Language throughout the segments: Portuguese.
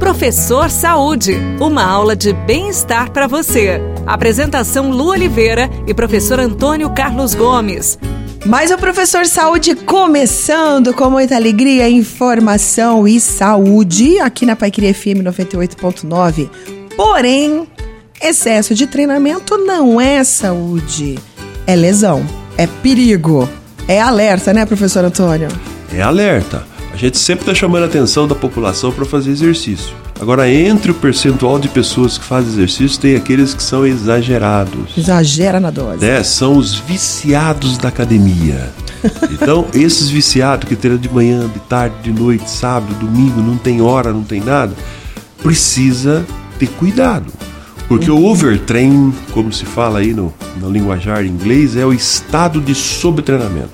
Professor Saúde, uma aula de bem-estar para você. Apresentação Lu Oliveira e professor Antônio Carlos Gomes. Mais o Professor Saúde começando com muita alegria, informação e saúde aqui na Paiqueria FM 98.9. Porém, excesso de treinamento não é saúde, é lesão, é perigo, é alerta, né, professor Antônio? É alerta. A gente sempre está chamando a atenção da população para fazer exercício. Agora, entre o percentual de pessoas que fazem exercício, tem aqueles que são exagerados. Exagera na dose. Né? São os viciados da academia. Então, esses viciados que treinam de manhã, de tarde, de noite, sábado, domingo, não tem hora, não tem nada, precisa ter cuidado. Porque o overtraining, como se fala aí no, no linguajar inglês, é o estado de sobretreinamento.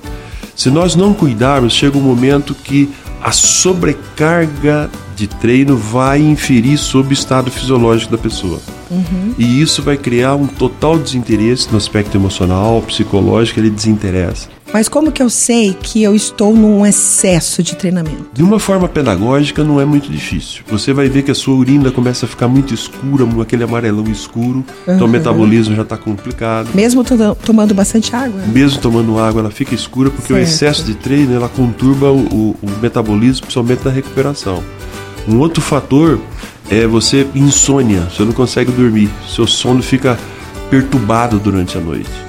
Se nós não cuidarmos, chega um momento que a sobrecarga de treino vai inferir sobre o estado fisiológico da pessoa. Uhum. E isso vai criar um total desinteresse no aspecto emocional, psicológico, ele desinteressa. Mas como que eu sei que eu estou num excesso de treinamento? De uma forma pedagógica não é muito difícil. Você vai ver que a sua urina começa a ficar muito escura, aquele amarelão escuro, uhum. então o metabolismo já está complicado. Mesmo tomando bastante água? Mesmo tomando água, ela fica escura porque certo. o excesso de treino ela conturba o, o, o metabolismo, principalmente na recuperação. Um outro fator é você insônia, você não consegue dormir, seu sono fica perturbado durante a noite.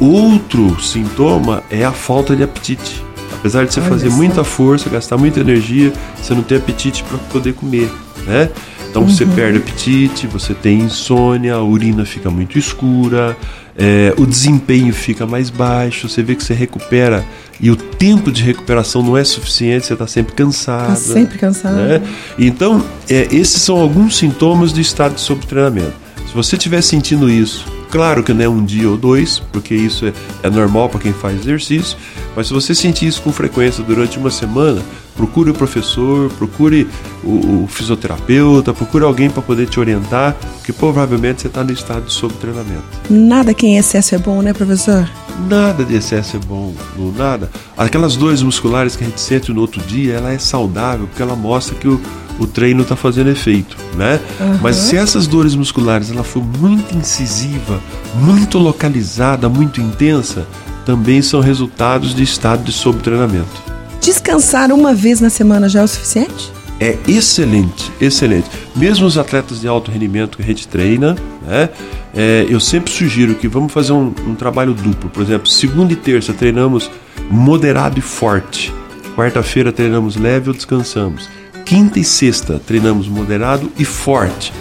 Outro sintoma é a falta de apetite. Apesar de você Olha fazer muita força, gastar muita energia, você não tem apetite para poder comer, né? Então uhum. você perde apetite, você tem insônia, a urina fica muito escura, é, o desempenho fica mais baixo, você vê que você recupera e o tempo de recuperação não é suficiente, você está sempre cansado. Está sempre cansado. Né? Então, é, esses são alguns sintomas do estado de sobretreinamento. Se você estiver sentindo isso, Claro que não é um dia ou dois, porque isso é, é normal para quem faz exercício, mas se você sentir isso com frequência durante uma semana, procure o professor, procure o, o fisioterapeuta, procure alguém para poder te orientar, porque provavelmente você está no estado de sobretreinamento. Nada que em excesso é bom, né, professor? Nada de excesso é bom, nada. Aquelas dores musculares que a gente sente no outro dia, ela é saudável, porque ela mostra que o, o treino está fazendo efeito, né? Uhum. Mas se essas dores musculares ela for muito incisiva, muito localizada, muito intensa, também são resultados de estado de sobretreinamento. Descansar uma vez na semana já é o suficiente? É excelente, excelente. Mesmo os atletas de alto rendimento que a gente treina, né? É, eu sempre sugiro que vamos fazer um, um trabalho duplo. Por exemplo, segunda e terça treinamos moderado e forte. Quarta-feira treinamos leve ou descansamos. Quinta e sexta treinamos moderado e forte.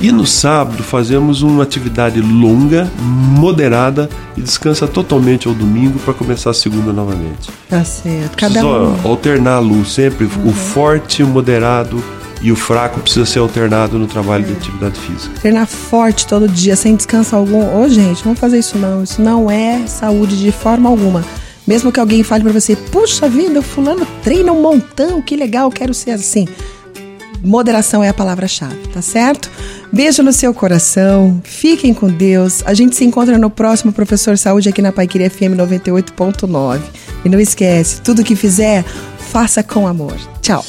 E no sábado fazemos uma atividade longa, moderada e descansa totalmente ao domingo para começar a segunda novamente. Tá certo. Cada um. alternar a luz sempre. Uhum. O forte, o moderado e o fraco precisa ser alternado no trabalho é. de atividade física. Treinar forte todo dia, sem descanso algum. Ô, oh, gente, vamos fazer isso não. Isso não é saúde de forma alguma. Mesmo que alguém fale para você, puxa vida, o fulano treina um montão, que legal, quero ser assim. Moderação é a palavra-chave, tá certo? Beijo no seu coração, fiquem com Deus. A gente se encontra no próximo Professor Saúde aqui na Paiqueria FM 98.9. E não esquece, tudo que fizer, faça com amor. Tchau.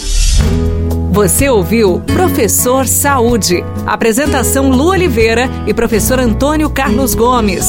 Você ouviu Professor Saúde. Apresentação Lu Oliveira e professor Antônio Carlos Gomes.